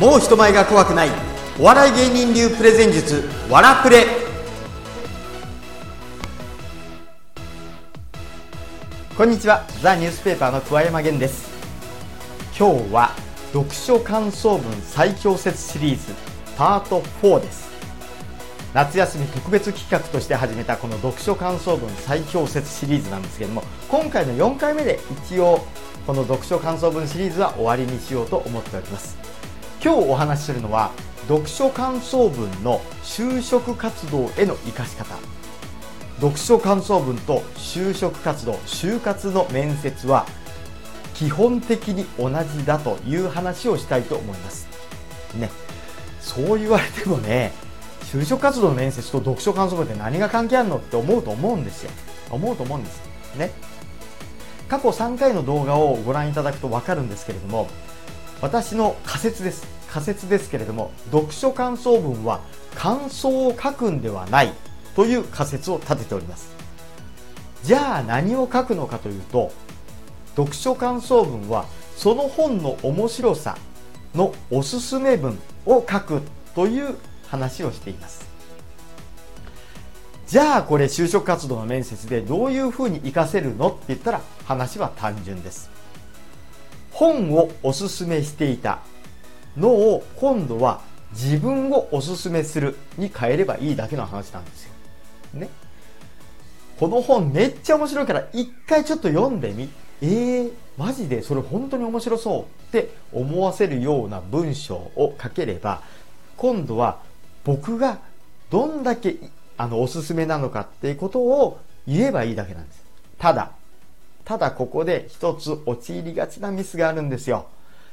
もう人前が怖くない。お笑い芸人流プレゼン術わらプレ。こんにちは。ザ・ニュースペーパーの桑山源です。今日は読書感想文最強説シリーズパート4です。夏休み特別企画として始めたこの読書感想文最強説シリーズなんですけれども今回の4回目で一応この読書感想文シリーズは終わりにしようと思っております。今日お話しするのは読書感想文の就職活動への生かし方。読書感想文と就職活動就活の面接は基本的に同じだという話をしたいと思います。ね。そう言われてもね就職活動の面接と読書感想文って何が関係あるのって思うと思うんですよ。思うと思うんです。ね。過去3回の動画をご覧いただくと分かるんですけれども私の仮説です。仮説ですけれども読書感想文は感想を書くんではないという仮説を立てております。じゃあ何を書くのかというと読書感想文はその本の面白さのおすすめ文を書くという話をしています。じゃあこれ就職活動の面接でどういうふうに活かせるのって言ったら話は単純です。本をおすすめしていたのを今度は自分をおすすめするに変えればいいだけの話なんですよ。ね。この本めっちゃ面白いから一回ちょっと読んでみ。えー、マジでそれ本当に面白そうって思わせるような文章を書ければ今度は僕がどんだけあのおすすめなのかっていうことを言えばいいだけなんです。ただ、ただここで一つ陥りがちなミスがあるんですよ。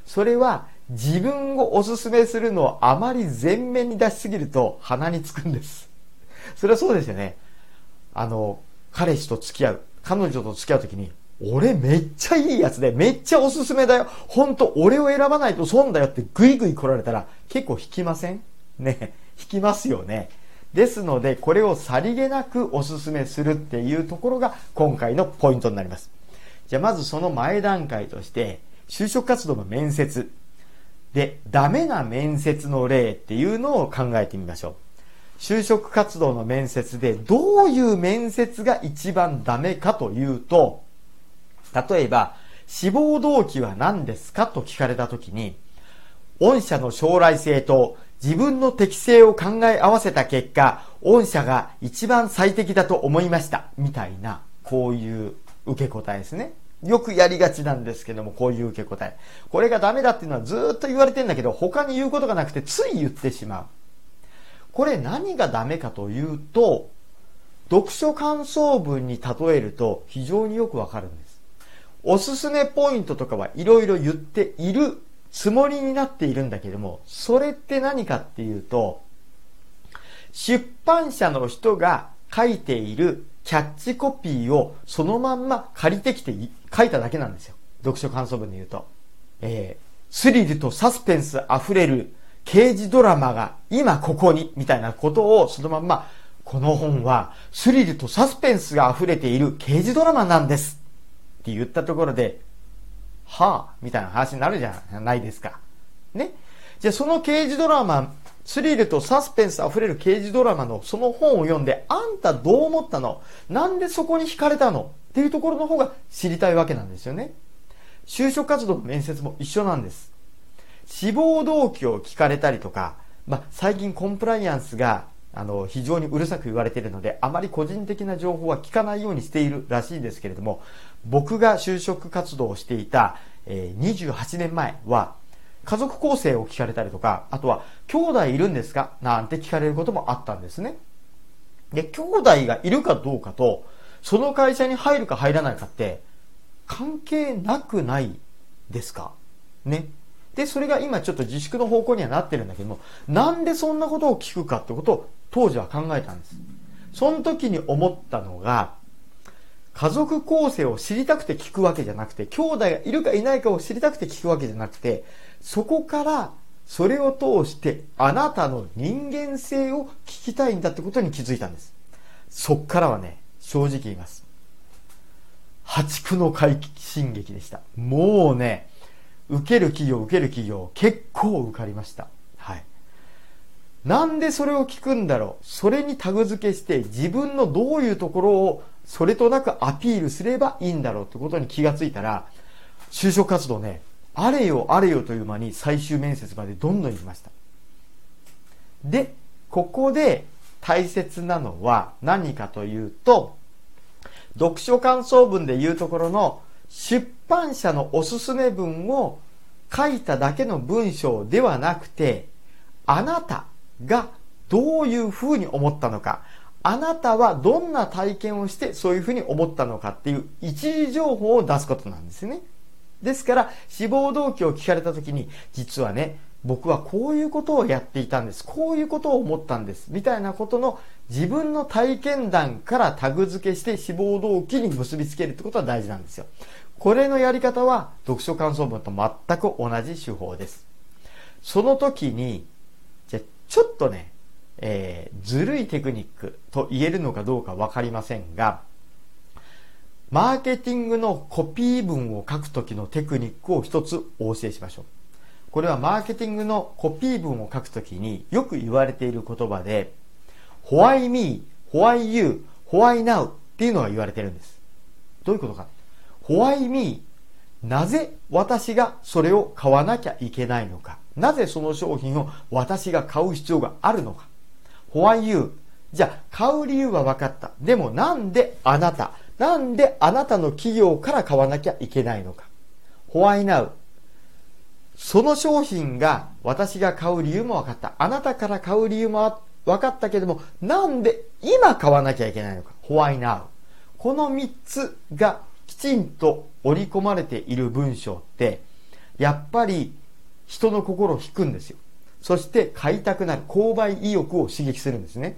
それは自分をおすすめするのをあまり前面に出しすぎると鼻につくんです。それはそうですよね。あの、彼氏と付き合う、彼女と付き合うときに、俺めっちゃいいやつで、めっちゃおすすめだよ。ほんと、俺を選ばないと損だよってグイグイ来られたら結構引きません？ね。引きますよね。ですので、これをさりげなくおすすめするっていうところが今回のポイントになります。じゃあまずその前段階として、就職活動の面接で、ダメな面接の例っていうのを考えてみましょう。就職活動の面接でどういう面接が一番ダメかというと、例えば、志望動機は何ですかと聞かれたときに、御社の将来性と自分の適性を考え合わせた結果、御社が一番最適だと思いました。みたいな、こういう受け答えですね。よくやりがちなんですけども、こういう受け答え。これがダメだっていうのはずっと言われてんだけど、他に言うことがなくてつい言ってしまう。これ何がダメかというと、読書感想文に例えると非常によくわかるんです。おすすめポイントとかはいろいろ言っているつもりになっているんだけども、それって何かっていうと、出版社の人が書いているキャッチコピーをそのまんま借りてきて書いただけなんですよ。読書感想文で言うと。えー、スリルとサスペンス溢れる刑事ドラマが今ここに、みたいなことをそのまんま、この本はスリルとサスペンスが溢れている刑事ドラマなんです。って言ったところで、はあ、みたいな話になるじゃないですか。ね。じゃあその刑事ドラマスリルとサスペンス溢れる刑事ドラマのその本を読んで、あんたどう思ったの？なんでそこに惹かれたの？っていうところの方が知りたいわけなんですよね。就職活動の面接も一緒なんです。志望動機を聞かれたりとか、まあ、最近コンプライアンスがあの非常にうるさく言われているのであまり個人的な情報は聞かないようにしているらしいんですけれども僕が就職活動をしていた、え、28年前は家族構成を聞かれたりとか、あとは、兄弟いるんですかなんて聞かれることもあったんですね。で、兄弟がいるかどうかと、その会社に入るか入らないかって、関係なくないですか？ね。で、それが今ちょっと自粛の方向にはなってるんだけども、なんでそんなことを聞くかってことを当時は考えたんです。その時に思ったのが、家族構成を知りたくて聞くわけじゃなくて、兄弟がいるかいないかを知りたくて聞くわけじゃなくて、そこからそれを通してあなたの人間性を聞きたいんだってことに気づいたんです。そっからはね、正直言います。破竹の快進撃でした。もうね、受ける企業、受ける企業、結構受かりました。はい。なんでそれを聞くんだろうそれにタグ付けして自分のどういうところをそれとなくアピールすればいいんだろうってことに気がついたら、就職活動ね、あれよあれよという間に最終面接までどんどん行きました。で、ここで大切なのは何かというと、読書感想文で言うところの出版社のおすすめ文を書いただけの文章ではなくて、あなたがどういうふうに思ったのか、あなたはどんな体験をしてそういうふうに思ったのかっていう一時情報を出すことなんですね。ですから、志望動機を聞かれた時に、実はね、僕はこういうことをやっていたんです。こういうことを思ったんです。みたいなことの自分の体験談からタグ付けして志望動機に結びつけるってことは大事なんですよ。これのやり方は読書感想文と全く同じ手法です。その時に、じゃちょっとね、えー、ずるいテクニックと言えるのかどうかわかりませんが、マーケティングのコピー文を書くときのテクニックを一つお教えしましょう。これはマーケティングのコピー文を書くときによく言われている言葉で、Why me, Why you, Why now っていうのが言われてるんです。どういうことか。Why me? なぜ私がそれを買わなきゃいけないのか。なぜその商品を私が買う必要があるのか。Why you? じゃあ、買う理由は分かった。でもなんであなたなんであなたの企業から買わなきゃいけないのか ?Why now? その商品が私が買う理由も分かった。あなたから買う理由も分かったけども、なんで今買わなきゃいけないのか ?Why now? この3つがきちんと織り込まれている文章って、やっぱり人の心を引くんですよ。そして買いたくなる購買意欲を刺激するんですね。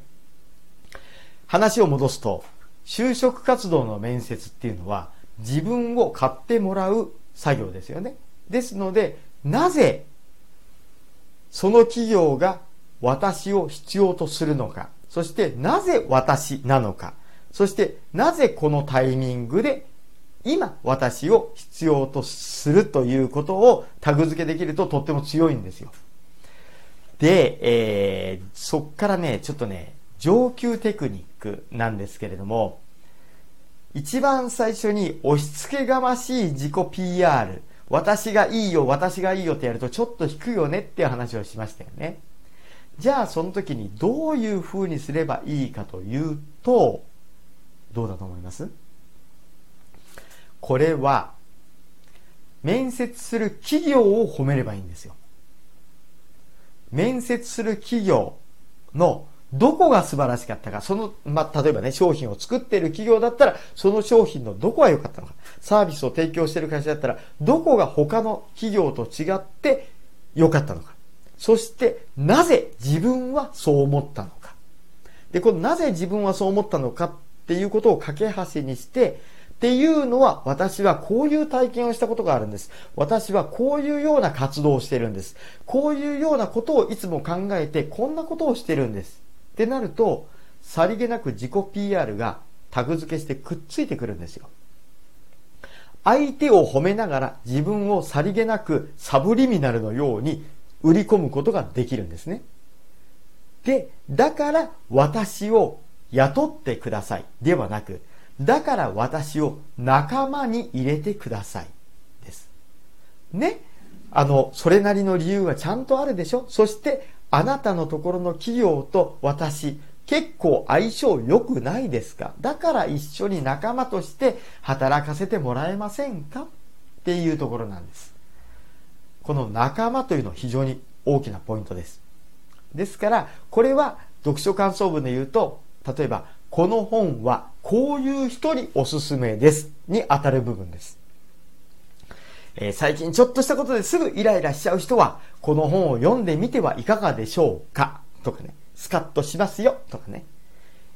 話を戻すと、就職活動の面接っていうのは自分を買ってもらう作業ですよね。ですので、なぜその企業が私を必要とするのか、そしてなぜ私なのか、そしてなぜこのタイミングで今私を必要とするということをタグ付けできるととっても強いんですよ。で、えー、そっからね、ちょっとね、上級テクニックなんですけれども、一番最初に押し付けがましい自己 PR、私がいいよ、私がいいよってやるとちょっと低くよねっていう話をしましたよね。じゃあその時にどういう風にすればいいかというと、どうだと思います？これは、面接する企業を褒めればいいんですよ。面接する企業のどこが素晴らしかったか、その、まあ、例えばね、商品を作っている企業だったら、その商品のどこが良かったのか、サービスを提供している会社だったら、どこが他の企業と違って良かったのか。そして、なぜ自分はそう思ったのか。で、このなぜ自分はそう思ったのかっていうことを架け橋にして、っていうのは私はこういう体験をしたことがあるんです。私はこういうような活動をしてるんです。こういうようなことをいつも考えてこんなことをしてるんです。ってなると、さりげなく自己 PR がタグ付けしてくっついてくるんですよ。相手を褒めながら自分をさりげなくサブリミナルのように売り込むことができるんですね。で、だから私を雇ってくださいではなく、だから私を仲間に入れてください。です。ね。あの、それなりの理由はちゃんとあるでしょそして、あなたのところの企業と私、結構相性良くないですか？だから一緒に仲間として働かせてもらえませんか？っていうところなんです。この仲間というのは非常に大きなポイントです。ですから、これは読書感想文で言うと、例えば、この本はこういう人におすすめですに当たる部分です。えー、最近ちょっとしたことですぐイライラしちゃう人は、この本を読んでみてはいかがでしょうか？とかね、スカッとしますよ。とかね。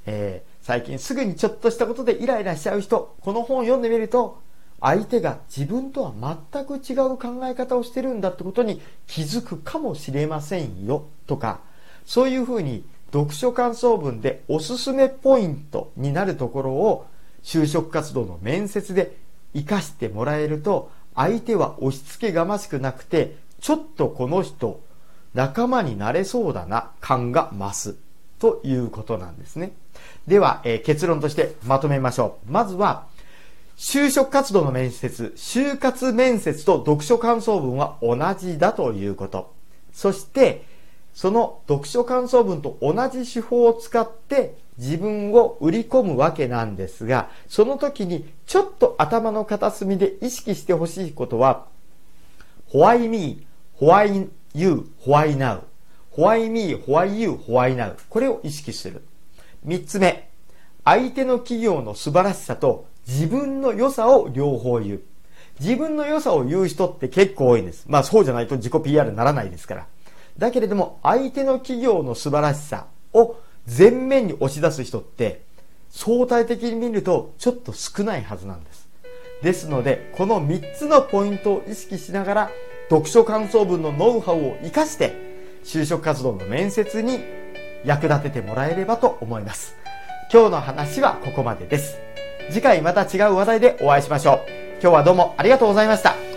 えー、最近すぐにちょっとしたことでイライラしちゃう人、この本を読んでみると、相手が自分とは全く違う考え方をしてるんだってことに気づくかもしれませんよ。とか、そういうふうに読書感想文でおすすめポイントになるところを就職活動の面接で活かしてもらえると相手は押し付けがましくなくて、ちょっとこの人、仲間になれそうだな感が増すということなんですね。では、えー、結論としてまとめましょう。まずは、就職活動の面接、就活面接と読書感想文は同じだということ。そして、その読書感想文と同じ手法を使って自分を売り込むわけなんですが、その時にちょっと頭の片隅で意識してほしいことは、Why me? Why you? Why now? Why me? Why you? Why now? これを意識する。三つ目、相手の企業の素晴らしさと自分の良さを両方言う。自分の良さを言う人って結構多いんです。まあそうじゃないと自己 PR にならないですから。だけれども相手の企業の素晴らしさを前面に押し出す人って相対的に見るとちょっと少ないはずなんです。ですので、この3つのポイントを意識しながら読書感想文のノウハウを活かして就職活動の面接に役立ててもらえればと思います。今日の話はここまでです。次回また違う話題でお会いしましょう。今日はどうもありがとうございました。